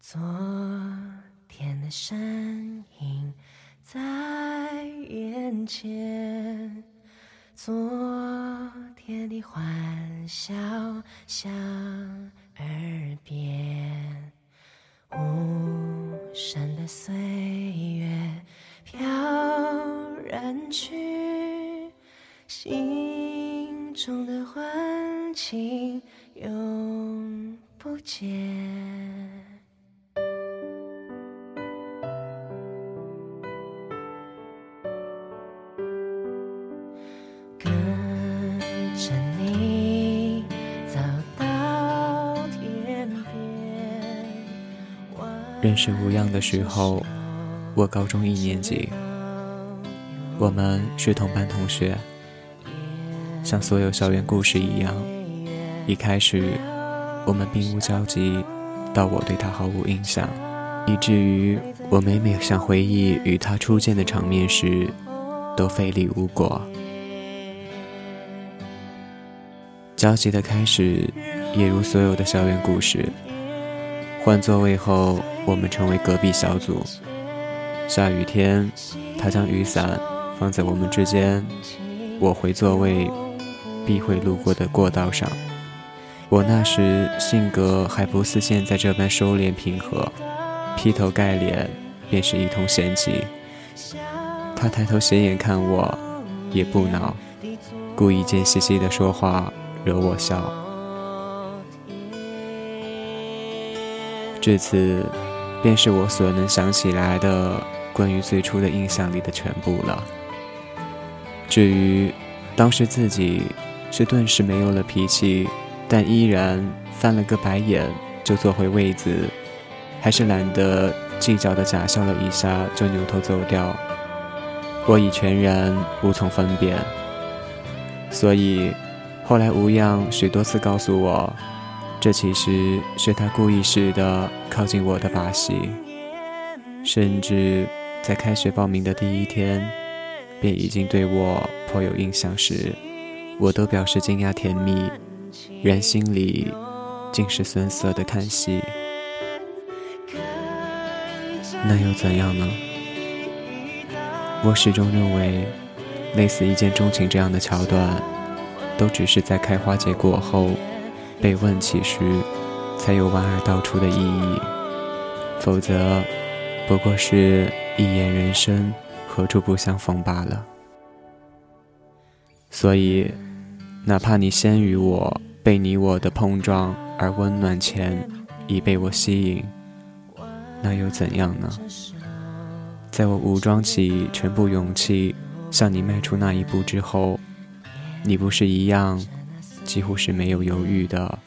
昨天的身影在眼前，昨天的欢笑响耳边，无声的岁月飘然去，心中的欢情永不见。跟着你走到天边，认识吴恙的时候，我高中一年级，我们是同班同学。像所有校园故事一样，一开始我们并无交集，到我对他毫无印象，以至于我每每想回忆与他初见的场面时，都费力无果。交集的开始，也如所有的校园故事。换座位后，我们成为隔壁小组。下雨天，他将雨伞放在我们之间，我回座位。必会路过的过道上。我那时性格还不似现在这般收敛平和，劈头盖脸便是一通嫌弃。他抬头斜眼看我，也不恼，故意贱兮兮的说话惹我笑。至此，便是我所能想起来的关于最初的印象里的全部了。至于当时自己。是顿时没有了脾气，但依然翻了个白眼就坐回位子，还是懒得计较的假笑了一下就扭头走掉。我已全然无从分辨，所以后来吴恙许多次告诉我，这其实是他故意似的靠近我的把戏，甚至在开学报名的第一天，便已经对我颇有印象时。我都表示惊讶甜蜜，然心里竟是酸涩的叹息。那又怎样呢？我始终认为，类似一见钟情这样的桥段，都只是在开花结果后被问起时，才有莞尔道出的意义。否则，不过是一眼人生，何处不相逢罢了。所以。哪怕你先于我被你我的碰撞而温暖前已被我吸引，那又怎样呢？在我武装起全部勇气向你迈出那一步之后，你不是一样几乎是没有犹豫的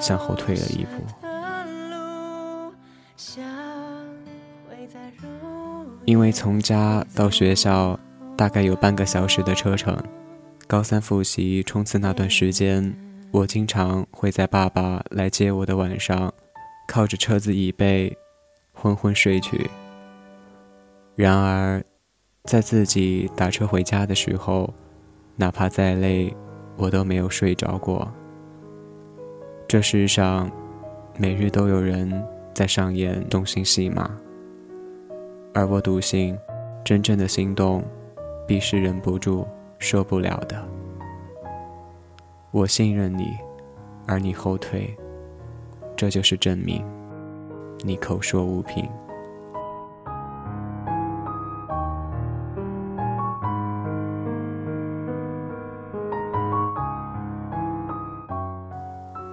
向后退了一步？因为从家到学校大概有半个小时的车程。高三复习冲刺那段时间，我经常会在爸爸来接我的晚上，靠着车子椅背，昏昏睡去。然而，在自己打车回家的时候，哪怕再累，我都没有睡着过。这世上，每日都有人在上演动心戏码，而我笃信，真正的心动，必是忍不住。受不了的，我信任你，而你后退，这就是证明。你口说无凭。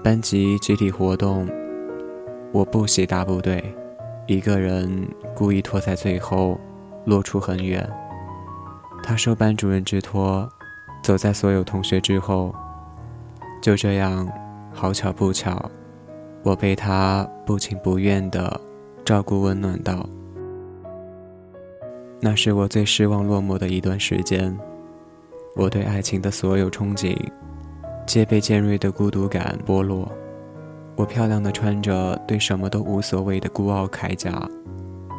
班级集体活动，我不喜大部队，一个人故意拖在最后，落出很远。他受班主任之托，走在所有同学之后。就这样，好巧不巧，我被他不情不愿的照顾温暖到。那是我最失望落寞的一段时间。我对爱情的所有憧憬，皆被尖锐的孤独感剥落。我漂亮的穿着对什么都无所谓的孤傲铠甲，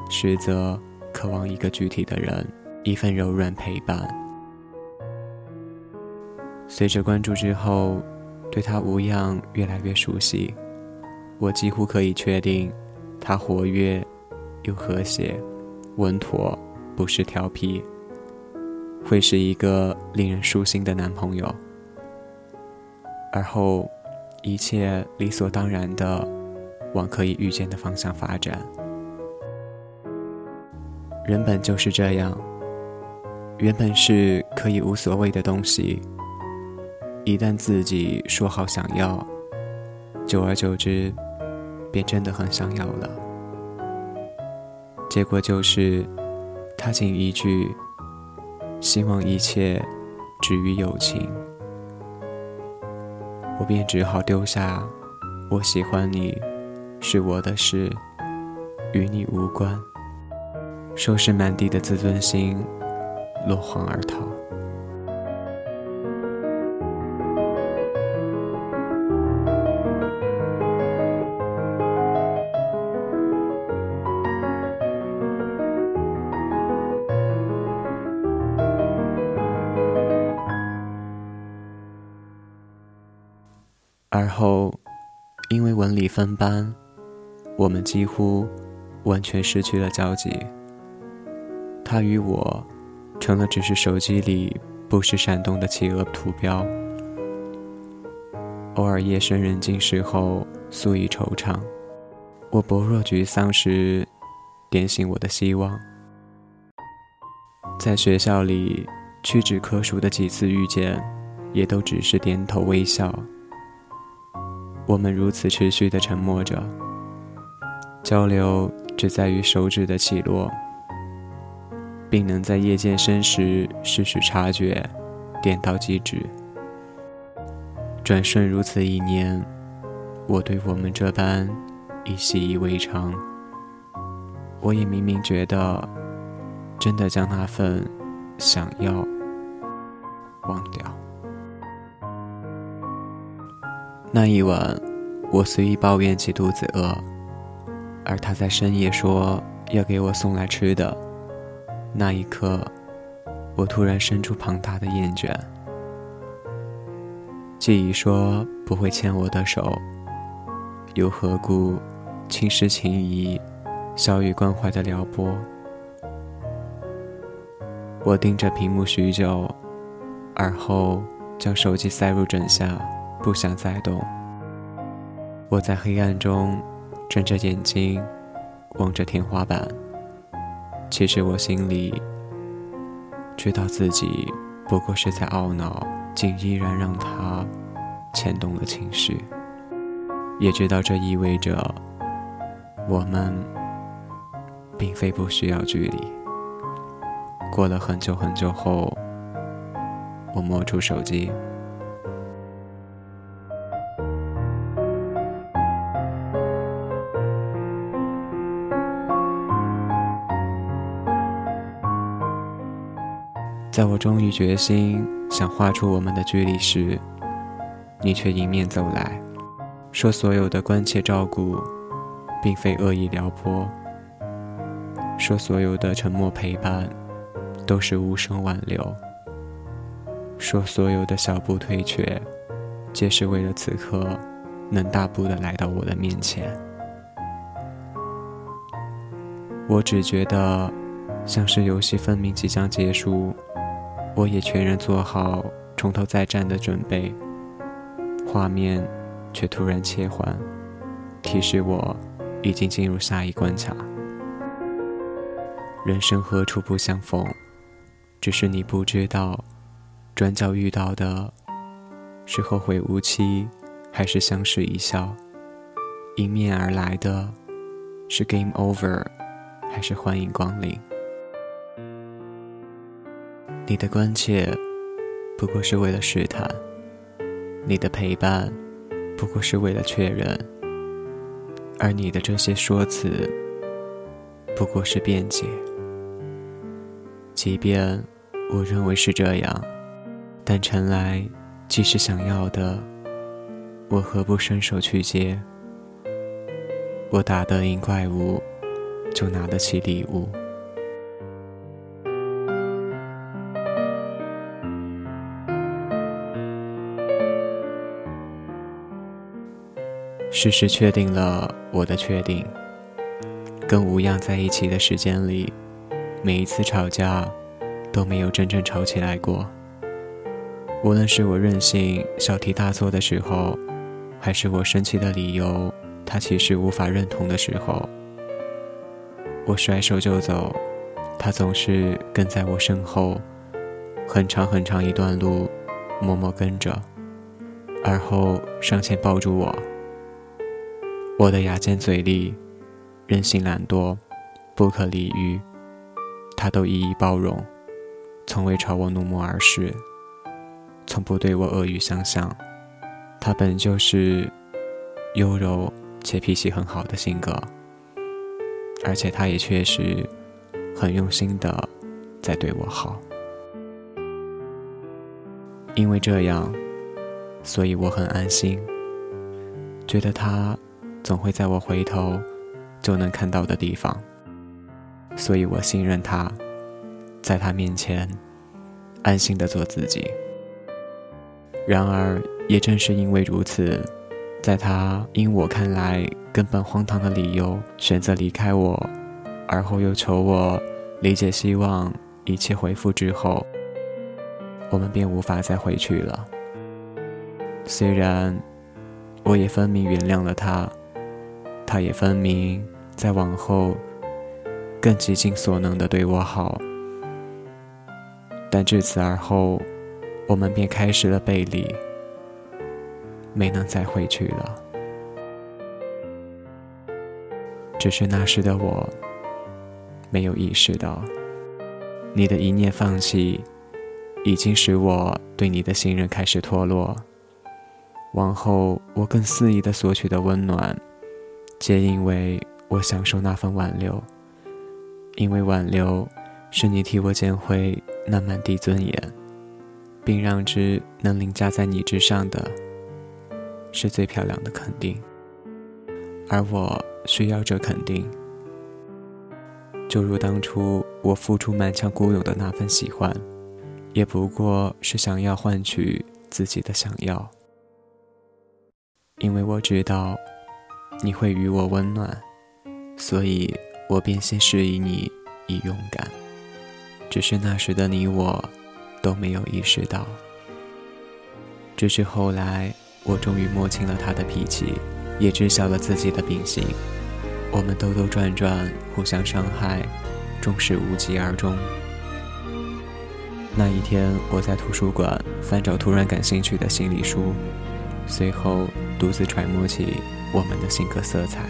实则渴望一个具体的人。一份柔软陪伴。随着关注之后，对他无恙越来越熟悉。我几乎可以确定，他活跃又和谐，稳妥，不失调皮，会是一个令人舒心的男朋友。而后，一切理所当然的往可以预见的方向发展。人本就是这样，原本是可以无所谓的东西，一旦自己说好想要，久而久之，便真的很想要了。结果就是，他仅一句“希望一切止于友情”，我便只好丢下“我喜欢你，是我的事，与你无关”。收拾满地的自尊心，落荒而逃。而后，因为文理分班，我们几乎完全失去了交集。他与我，成了只是手机里不时闪动的企鹅图标。偶尔夜深人静时候，诉以惆怅。我薄弱沮丧时，点醒我的希望。在学校里屈指可数的几次遇见，也都只是点头微笑。我们如此持续的沉默着，交流只在于手指的起落。并能在夜渐深时适时察觉，点到即止。转瞬如此一年，我对我们这般已习以为常。我也明明觉得，真的将那份想要忘掉。那一晚，我随意抱怨起肚子饿，而他在深夜说要给我送来吃的。那一刻，我突然生出庞大的厌倦。既已说不会牵我的手，又何故轻视情谊、小雨关怀的撩拨？我盯着屏幕许久，而后将手机塞入枕下，不想再动。我在黑暗中睁着眼睛，望着天花板。其实我心里知道自己不过是在懊恼，竟依然让他牵动了情绪，也知道这意味着我们并非不需要距离。过了很久很久后，我摸出手机。在我终于决心想画出我们的距离时，你却迎面走来，说所有的关切照顾，并非恶意撩拨；说所有的沉默陪伴，都是无声挽留；说所有的小步退却，皆是为了此刻能大步的来到我的面前。我只觉得，像是游戏分明即将结束。我也全然做好从头再战的准备，画面却突然切换，提示我已经进入下一关卡。人生何处不相逢，只是你不知道，转角遇到的是后会无期，还是相视一笑？迎面而来的是 game over，还是欢迎光临？你的关切，不过是为了试探；你的陪伴，不过是为了确认；而你的这些说辞，不过是辩解。即便我认为是这样，但陈来既是想要的，我何不伸手去接？我打得赢怪物，就拿得起礼物。事实确定了我的确定，跟吴恙在一起的时间里，每一次吵架都没有真正吵起来过。无论是我任性小题大做的时候，还是我生气的理由他其实无法认同的时候，我甩手就走，他总是跟在我身后，很长很长一段路，默默跟着，而后上前抱住我。我的牙尖嘴利。任性懒惰，不可理喻，他都一一包容，从未朝我怒目而视，从不对我恶语相向。他本就是优柔且脾气很好的性格，而且他也确实很用心的在对我好。因为这样，所以我很安心，觉得他总会在我回头。就能看到的地方，所以我信任他，在他面前安心的做自己。然而，也正是因为如此，在他因我看来根本荒唐的理由选择离开我，而后又求我理解，希望一切恢复之后，我们便无法再回去了。虽然我也分明原谅了他，他也分明。在往后，更极尽所能的对我好，但至此而后，我们便开始了背离，没能再回去了。只是那时的我，没有意识到，你的一念放弃，已经使我对你的信任开始脱落。往后，我更肆意的索取的温暖，皆因为。我享受那份挽留，因为挽留是你替我捡回那满地尊严，并让之能凌驾在你之上的，是最漂亮的肯定。而我需要这肯定，就如当初我付出满腔孤勇的那份喜欢，也不过是想要换取自己的想要，因为我知道你会与我温暖。所以，我便先示意你以勇敢。只是那时的你我，都没有意识到。只是后来，我终于摸清了他的脾气，也知晓了自己的秉性。我们兜兜转转，互相伤害，终是无疾而终。那一天，我在图书馆翻找突然感兴趣的心理书，随后独自揣摩起我们的性格色彩。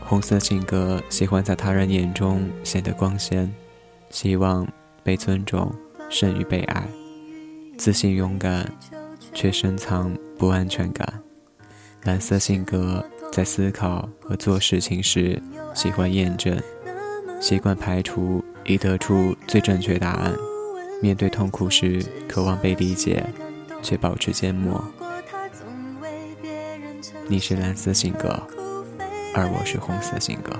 红色性格喜欢在他人眼中显得光鲜，希望被尊重胜于被爱，自信勇敢，却深藏不安全感。蓝色性格在思考和做事情时喜欢验证，习惯排除以得出最正确答案。面对痛苦时渴望被理解，却保持缄默。你是蓝色性格。而我是红色性格。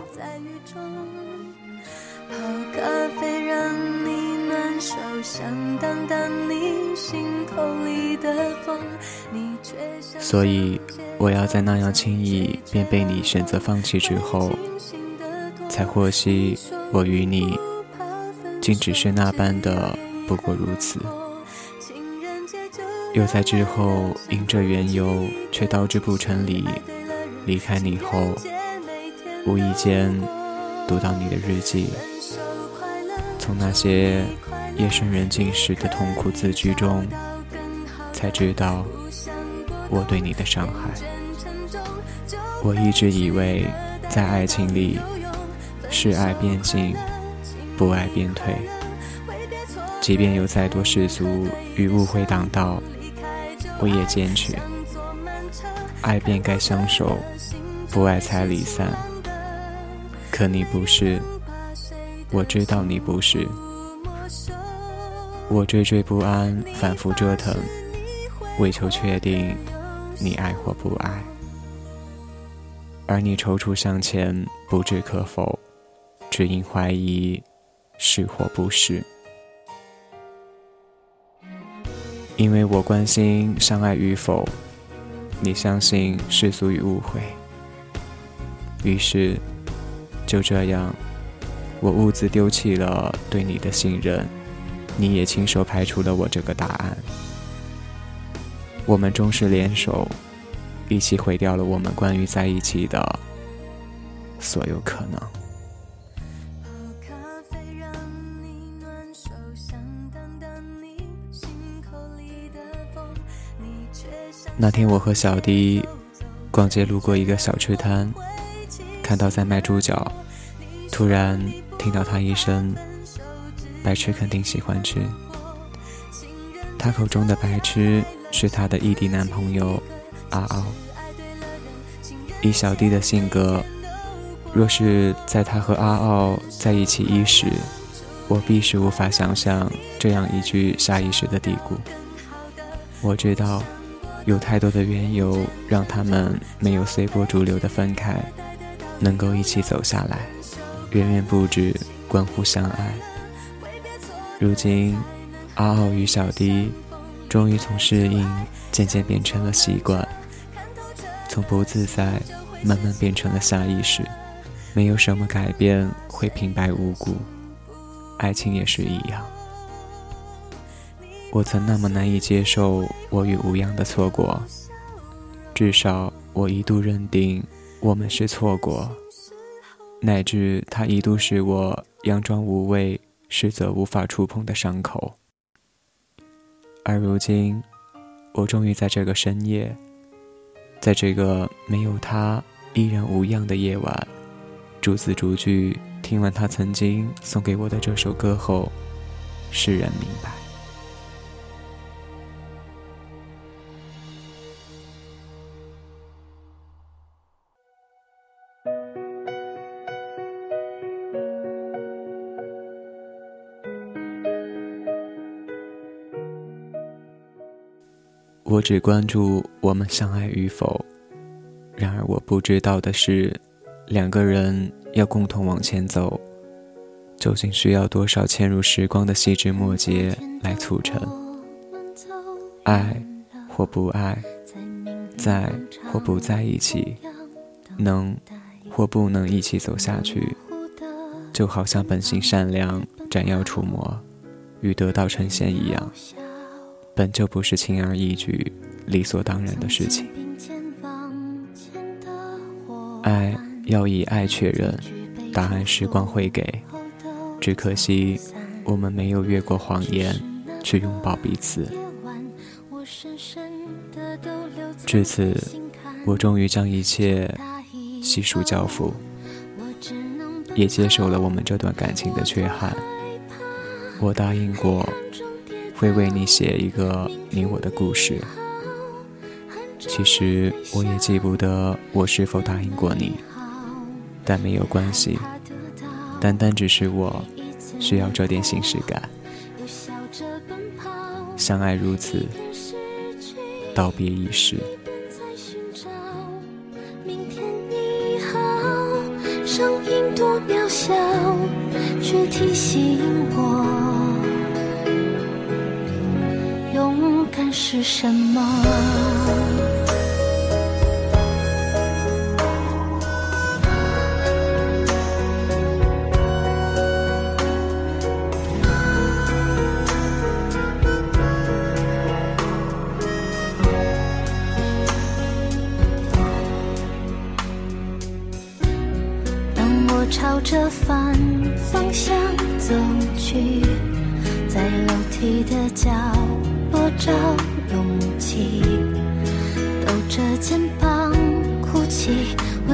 所以，我要在那样轻易便被你选择放弃之后，才获悉我与你，竟只是那般的不过如此。又在之后因这缘由，却导致不成理，离开你后。无意间读到你的日记，从那些夜深人静时的痛苦字句中，才知道我对你的伤害。我一直以为，在爱情里，是爱变进，不爱变退。即便有再多世俗与误会挡道，我也坚持，爱便该相守，不爱才离散。可你不是，我知道你不是。我惴惴不安，反复折腾，为求确定你爱或不爱。而你踌躇向前，不置可否，只因怀疑是或不是。因为我关心相爱与否，你相信世俗与误会，于是。就这样，我兀自丢弃了对你的信任，你也亲手排除了我这个答案。我们终是联手，一起毁掉了我们关于在一起的所有可能。那天我和小弟逛街，路过一个小吃摊，看到在卖猪脚，突然听到他一声“白痴肯定喜欢吃”。他口中的白痴是他的异地男朋友阿傲。以小弟的性格，若是在他和阿傲在一起一时，我必是无法想象这样一句下意识的嘀咕。我知道。有太多的缘由让他们没有随波逐流的分开，能够一起走下来，远远不止关乎相爱。如今，阿傲与小迪终于从适应渐渐变成了习惯，从不自在慢慢变成了下意识。没有什么改变会平白无故，爱情也是一样。我曾那么难以接受我与吴恙的错过，至少我一度认定我们是错过，乃至他一度是我佯装无畏实则无法触碰的伤口。而如今，我终于在这个深夜，在这个没有他依然无恙的夜晚，逐字逐句听完他曾经送给我的这首歌后，释然明白。我只关注我们相爱与否，然而我不知道的是，两个人要共同往前走，究竟需要多少嵌入时光的细枝末节来促成？爱或不爱，在或不在一起，能或不能一起走下去，就好像本性善良斩妖除魔，与得道成仙一样。本就不是轻而易举、理所当然的事情。爱要以爱确认，答案时光会给。只可惜我们没有越过谎言去拥抱彼此。至此，我终于将一切悉数交付，也接受了我们这段感情的缺憾。我答应过。会为你写一个你我的故事。其实我也记不得我是否答应过你，但没有关系，单单只是我需要这点形式感。相爱如此，道别亦是。是什么？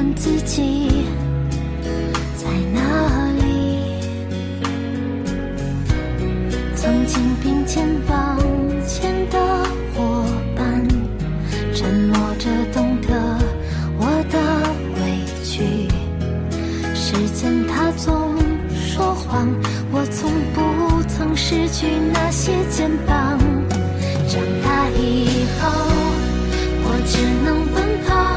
问自己在哪里？曾经并肩往前的伙伴，沉默着懂得我的委屈。时间它总说谎，我从不曾失去那些肩膀。长大以后，我只能奔跑。